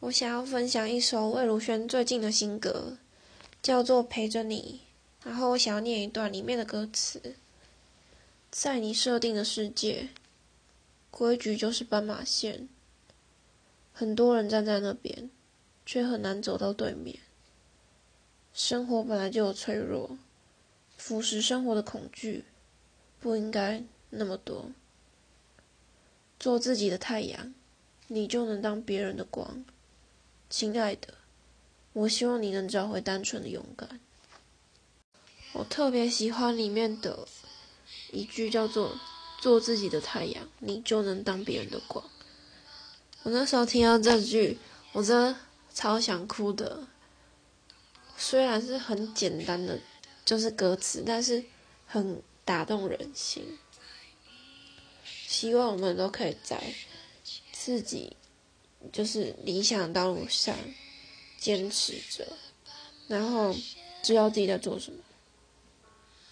我想要分享一首魏如萱最近的新歌，叫做《陪着你》。然后我想要念一段里面的歌词：在你设定的世界，规矩就是斑马线。很多人站在那边，却很难走到对面。生活本来就有脆弱，腐蚀生活的恐惧不应该那么多。做自己的太阳，你就能当别人的光。亲爱的，我希望你能找回单纯的勇敢。我特别喜欢里面的一句叫做“做自己的太阳，你就能当别人的光”。我那时候听到这句，我真的超想哭的。虽然是很简单的，就是歌词，但是很打动人心。希望我们都可以在自己就是理想道路上坚持着，然后知道自己在做什么。